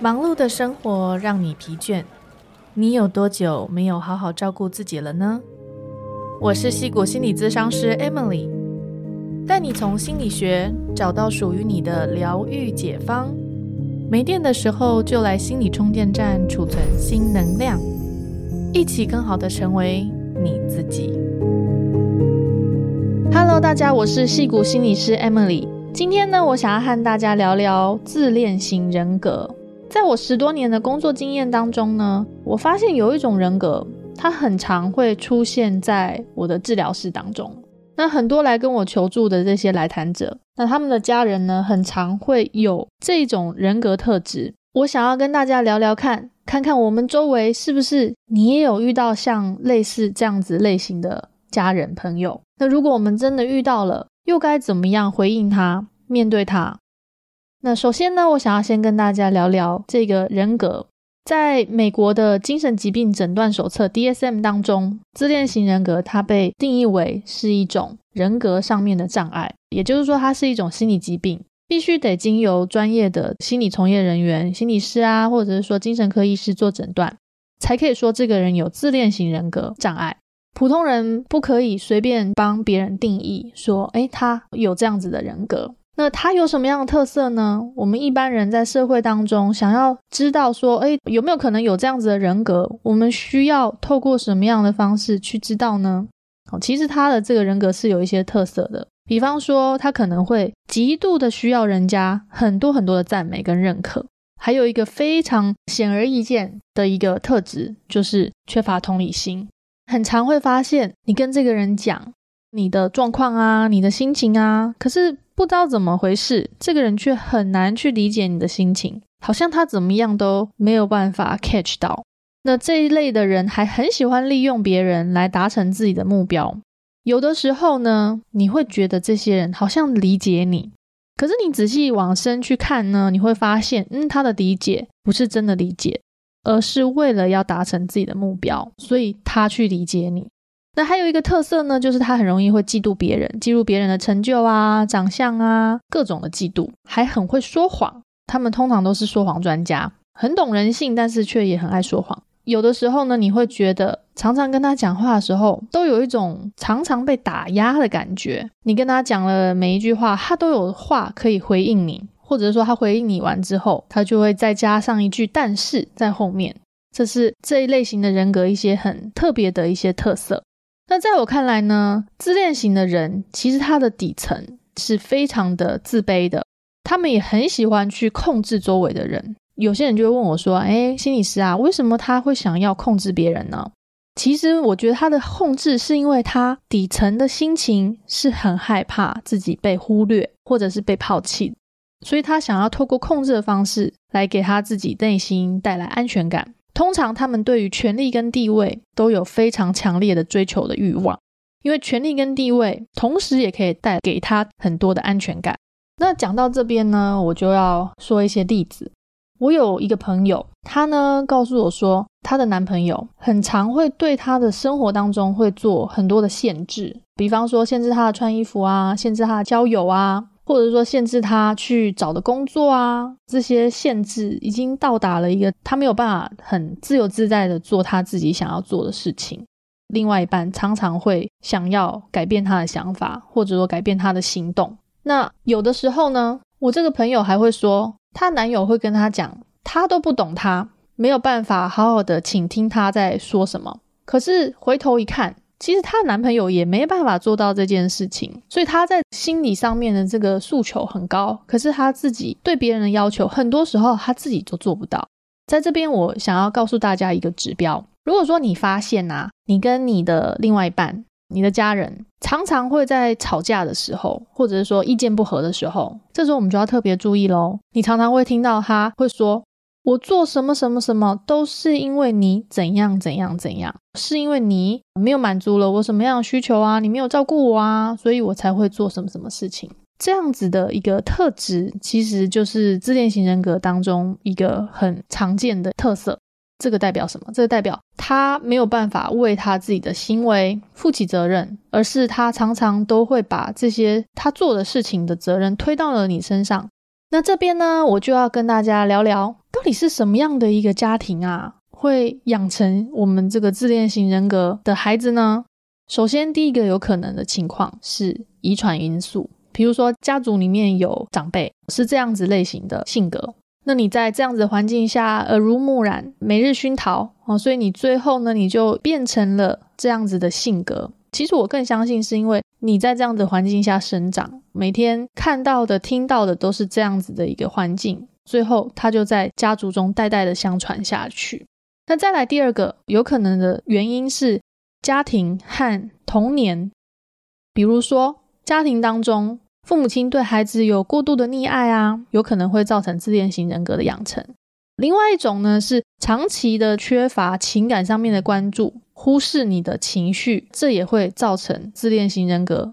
忙碌的生活让你疲倦，你有多久没有好好照顾自己了呢？我是戏骨心理咨商师 Emily，带你从心理学找到属于你的疗愈解方。没电的时候就来心理充电站储存新能量，一起更好的成为你自己。Hello，大家，我是戏骨心理师 Emily。今天呢，我想要和大家聊聊自恋型人格。在我十多年的工作经验当中呢，我发现有一种人格，它很常会出现在我的治疗室当中。那很多来跟我求助的这些来谈者，那他们的家人呢，很常会有这种人格特质。我想要跟大家聊聊看，看看我们周围是不是你也有遇到像类似这样子类型的家人朋友。那如果我们真的遇到了，又该怎么样回应他，面对他？那首先呢，我想要先跟大家聊聊这个人格。在美国的精神疾病诊断手册 DSM 当中，自恋型人格它被定义为是一种人格上面的障碍，也就是说，它是一种心理疾病，必须得经由专业的心理从业人员、心理师啊，或者是说精神科医师做诊断，才可以说这个人有自恋型人格障碍。普通人不可以随便帮别人定义说，诶，他有这样子的人格。那他有什么样的特色呢？我们一般人在社会当中想要知道说，哎，有没有可能有这样子的人格？我们需要透过什么样的方式去知道呢？哦，其实他的这个人格是有一些特色的，比方说他可能会极度的需要人家很多很多的赞美跟认可，还有一个非常显而易见的一个特质，就是缺乏同理心，很常会发现你跟这个人讲你的状况啊，你的心情啊，可是。不知道怎么回事，这个人却很难去理解你的心情，好像他怎么样都没有办法 catch 到。那这一类的人还很喜欢利用别人来达成自己的目标。有的时候呢，你会觉得这些人好像理解你，可是你仔细往深去看呢，你会发现，嗯，他的理解不是真的理解，而是为了要达成自己的目标，所以他去理解你。那还有一个特色呢，就是他很容易会嫉妒别人，嫉妒别人的成就啊、长相啊，各种的嫉妒，还很会说谎。他们通常都是说谎专家，很懂人性，但是却也很爱说谎。有的时候呢，你会觉得常常跟他讲话的时候，都有一种常常被打压的感觉。你跟他讲了每一句话，他都有话可以回应你，或者说他回应你完之后，他就会再加上一句“但是”在后面。这是这一类型的人格一些很特别的一些特色。那在我看来呢，自恋型的人其实他的底层是非常的自卑的，他们也很喜欢去控制周围的人。有些人就会问我说：“哎，心理师啊，为什么他会想要控制别人呢？”其实我觉得他的控制是因为他底层的心情是很害怕自己被忽略或者是被抛弃，所以他想要透过控制的方式来给他自己内心带来安全感。通常他们对于权力跟地位都有非常强烈的追求的欲望，因为权力跟地位同时也可以带给他很多的安全感。那讲到这边呢，我就要说一些例子。我有一个朋友，她呢告诉我说，她的男朋友很常会对她的生活当中会做很多的限制，比方说限制她的穿衣服啊，限制她的交友啊。或者说限制他去找的工作啊，这些限制已经到达了一个他没有办法很自由自在的做他自己想要做的事情。另外一半常常会想要改变他的想法，或者说改变他的行动。那有的时候呢，我这个朋友还会说，她男友会跟她讲，他都不懂她，没有办法好好的倾听她在说什么。可是回头一看。其实她男朋友也没办法做到这件事情，所以她在心理上面的这个诉求很高，可是她自己对别人的要求，很多时候她自己都做不到。在这边，我想要告诉大家一个指标：如果说你发现呐，你跟你的另外一半、你的家人常常会在吵架的时候，或者是说意见不合的时候，这时候我们就要特别注意喽。你常常会听到他会说。我做什么什么什么都是因为你怎样怎样怎样，是因为你没有满足了我什么样的需求啊？你没有照顾我啊，所以我才会做什么什么事情。这样子的一个特质，其实就是自恋型人格当中一个很常见的特色。这个代表什么？这个代表他没有办法为他自己的行为负起责任，而是他常常都会把这些他做的事情的责任推到了你身上。那这边呢，我就要跟大家聊聊，到底是什么样的一个家庭啊，会养成我们这个自恋型人格的孩子呢？首先，第一个有可能的情况是遗传因素，比如说家族里面有长辈是这样子类型的性格，那你在这样子的环境下耳濡目染、每日熏陶哦，所以你最后呢，你就变成了这样子的性格。其实我更相信是因为你在这样的环境下生长，每天看到的、听到的都是这样子的一个环境，最后他就在家族中代代的相传下去。那再来第二个有可能的原因是。家庭和童年，比如说家庭当中，父母亲对孩子有过度的溺爱啊，有可能会造成自恋型人格的养成。另外一种呢，是长期的缺乏情感上面的关注，忽视你的情绪，这也会造成自恋型人格。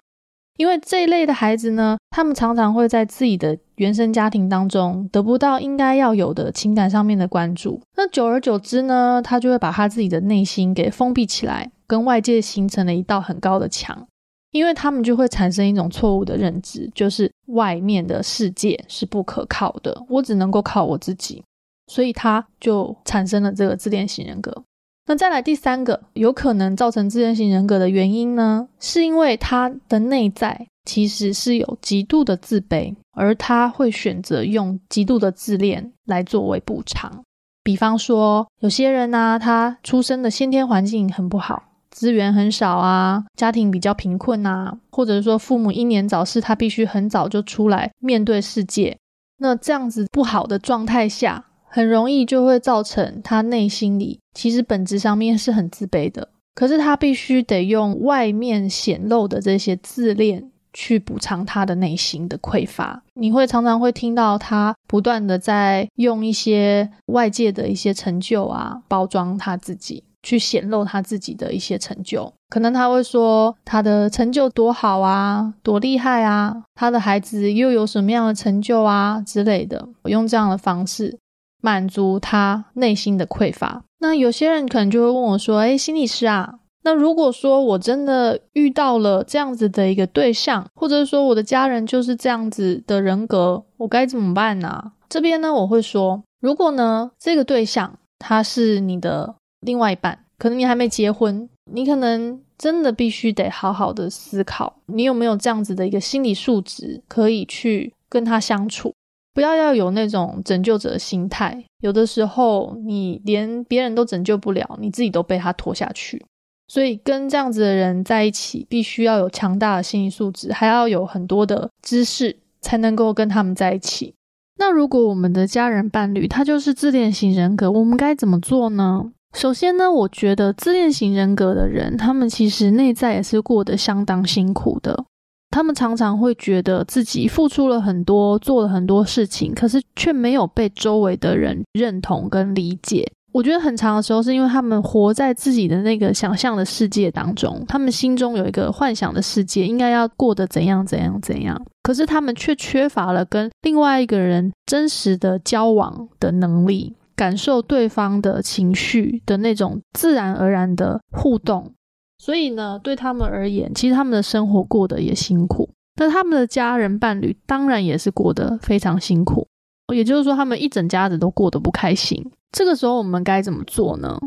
因为这一类的孩子呢，他们常常会在自己的原生家庭当中得不到应该要有的情感上面的关注，那久而久之呢，他就会把他自己的内心给封闭起来。跟外界形成了一道很高的墙，因为他们就会产生一种错误的认知，就是外面的世界是不可靠的，我只能够靠我自己，所以他就产生了这个自恋型人格。那再来第三个有可能造成自恋型人格的原因呢，是因为他的内在其实是有极度的自卑，而他会选择用极度的自恋来作为补偿。比方说，有些人呢，他出生的先天环境很不好。资源很少啊，家庭比较贫困啊，或者说父母英年早逝，他必须很早就出来面对世界。那这样子不好的状态下，很容易就会造成他内心里其实本质上面是很自卑的。可是他必须得用外面显露的这些自恋去补偿他的内心的匮乏。你会常常会听到他不断的在用一些外界的一些成就啊，包装他自己。去显露他自己的一些成就，可能他会说他的成就多好啊，多厉害啊，他的孩子又有什么样的成就啊之类的，用这样的方式满足他内心的匮乏。那有些人可能就会问我说：“哎，心理师啊，那如果说我真的遇到了这样子的一个对象，或者说我的家人就是这样子的人格，我该怎么办呢？”这边呢，我会说，如果呢这个对象他是你的。另外一半，可能你还没结婚，你可能真的必须得好好的思考，你有没有这样子的一个心理素质，可以去跟他相处，不要要有那种拯救者心态。有的时候，你连别人都拯救不了，你自己都被他拖下去。所以，跟这样子的人在一起，必须要有强大的心理素质，还要有很多的知识，才能够跟他们在一起。那如果我们的家人伴侣他就是自恋型人格，我们该怎么做呢？首先呢，我觉得自恋型人格的人，他们其实内在也是过得相当辛苦的。他们常常会觉得自己付出了很多，做了很多事情，可是却没有被周围的人认同跟理解。我觉得很长的时候，是因为他们活在自己的那个想象的世界当中，他们心中有一个幻想的世界，应该要过得怎样怎样怎样，可是他们却缺乏了跟另外一个人真实的交往的能力。感受对方的情绪的那种自然而然的互动，所以呢，对他们而言，其实他们的生活过得也辛苦。那他们的家人伴侣当然也是过得非常辛苦，也就是说，他们一整家子都过得不开心。这个时候，我们该怎么做呢？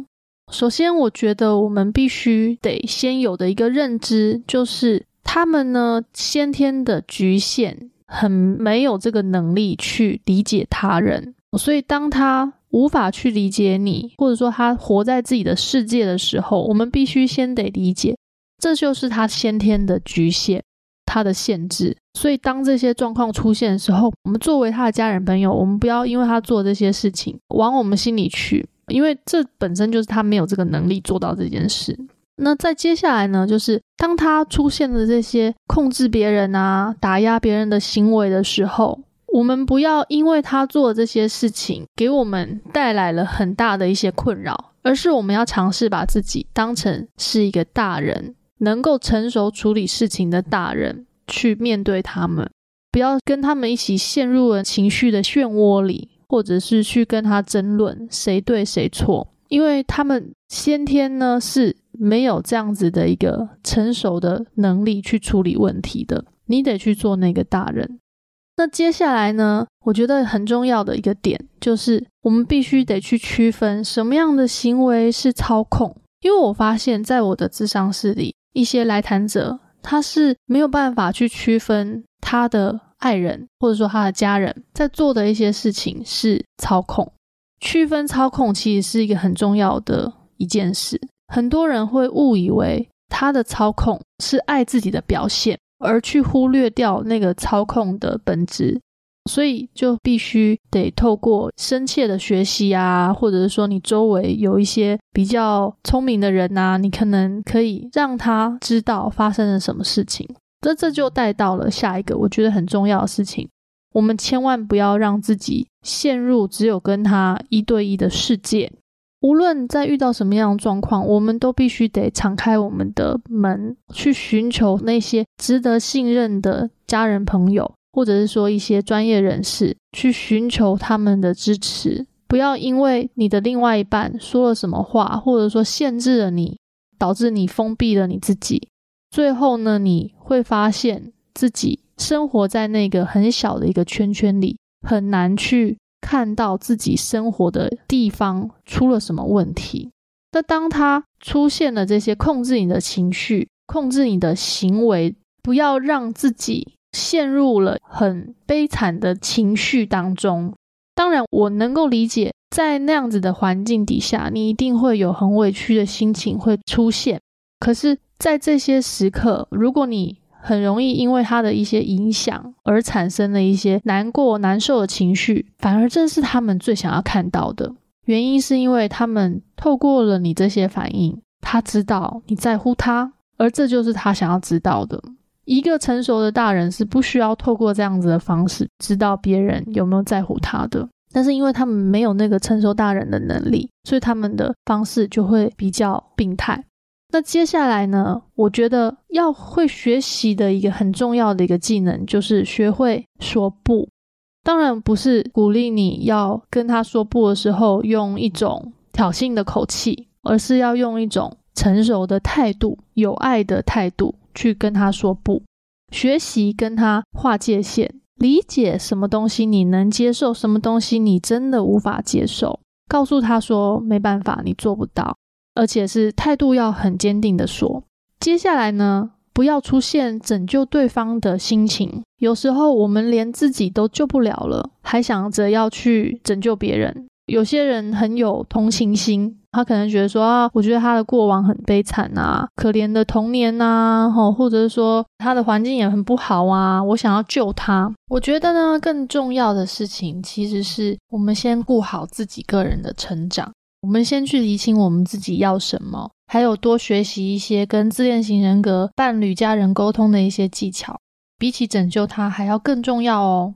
首先，我觉得我们必须得先有的一个认知，就是他们呢先天的局限，很没有这个能力去理解他人，所以当他。无法去理解你，或者说他活在自己的世界的时候，我们必须先得理解，这就是他先天的局限，他的限制。所以当这些状况出现的时候，我们作为他的家人朋友，我们不要因为他做这些事情往我们心里去，因为这本身就是他没有这个能力做到这件事。那在接下来呢，就是当他出现了这些控制别人啊、打压别人的行为的时候。我们不要因为他做这些事情给我们带来了很大的一些困扰，而是我们要尝试把自己当成是一个大人，能够成熟处理事情的大人去面对他们，不要跟他们一起陷入了情绪的漩涡里，或者是去跟他争论谁对谁错，因为他们先天呢是没有这样子的一个成熟的能力去处理问题的，你得去做那个大人。那接下来呢，我觉得很重要的一个点就是，我们必须得去区分什么样的行为是操控。因为我发现，在我的智商室里，一些来谈者他是没有办法去区分他的爱人或者说他的家人在做的一些事情是操控。区分操控其实是一个很重要的一件事。很多人会误以为他的操控是爱自己的表现。而去忽略掉那个操控的本质，所以就必须得透过深切的学习啊，或者是说你周围有一些比较聪明的人呐，你可能可以让他知道发生了什么事情。这这就带到了下一个我觉得很重要的事情，我们千万不要让自己陷入只有跟他一对一的世界。无论在遇到什么样的状况，我们都必须得敞开我们的门，去寻求那些值得信任的家人朋友，或者是说一些专业人士，去寻求他们的支持。不要因为你的另外一半说了什么话，或者说限制了你，导致你封闭了你自己。最后呢，你会发现自己生活在那个很小的一个圈圈里，很难去。看到自己生活的地方出了什么问题，那当他出现了这些控制你的情绪、控制你的行为，不要让自己陷入了很悲惨的情绪当中。当然，我能够理解，在那样子的环境底下，你一定会有很委屈的心情会出现。可是，在这些时刻，如果你很容易因为他的一些影响而产生了一些难过、难受的情绪，反而正是他们最想要看到的原因，是因为他们透过了你这些反应，他知道你在乎他，而这就是他想要知道的。一个成熟的大人是不需要透过这样子的方式知道别人有没有在乎他的，但是因为他们没有那个成熟大人的能力，所以他们的方式就会比较病态。那接下来呢？我觉得要会学习的一个很重要的一个技能，就是学会说不。当然不是鼓励你要跟他说不的时候用一种挑衅的口气，而是要用一种成熟的态度、有爱的态度去跟他说不。学习跟他划界限，理解什么东西你能接受，什么东西你真的无法接受，告诉他说没办法，你做不到。而且是态度要很坚定的说，接下来呢，不要出现拯救对方的心情。有时候我们连自己都救不了了，还想着要去拯救别人。有些人很有同情心，他可能觉得说啊，我觉得他的过往很悲惨啊，可怜的童年呐，吼，或者是说他的环境也很不好啊，我想要救他。我觉得呢，更重要的事情其实是我们先顾好自己个人的成长。我们先去理清我们自己要什么，还有多学习一些跟自恋型人格伴侣、家人沟通的一些技巧，比起拯救他还要更重要哦。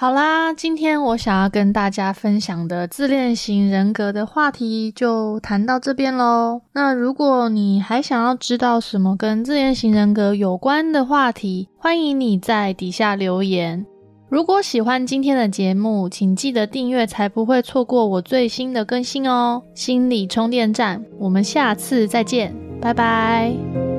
好啦，今天我想要跟大家分享的自恋型人格的话题就谈到这边喽。那如果你还想要知道什么跟自恋型人格有关的话题，欢迎你在底下留言。如果喜欢今天的节目，请记得订阅，才不会错过我最新的更新哦。心理充电站，我们下次再见，拜拜。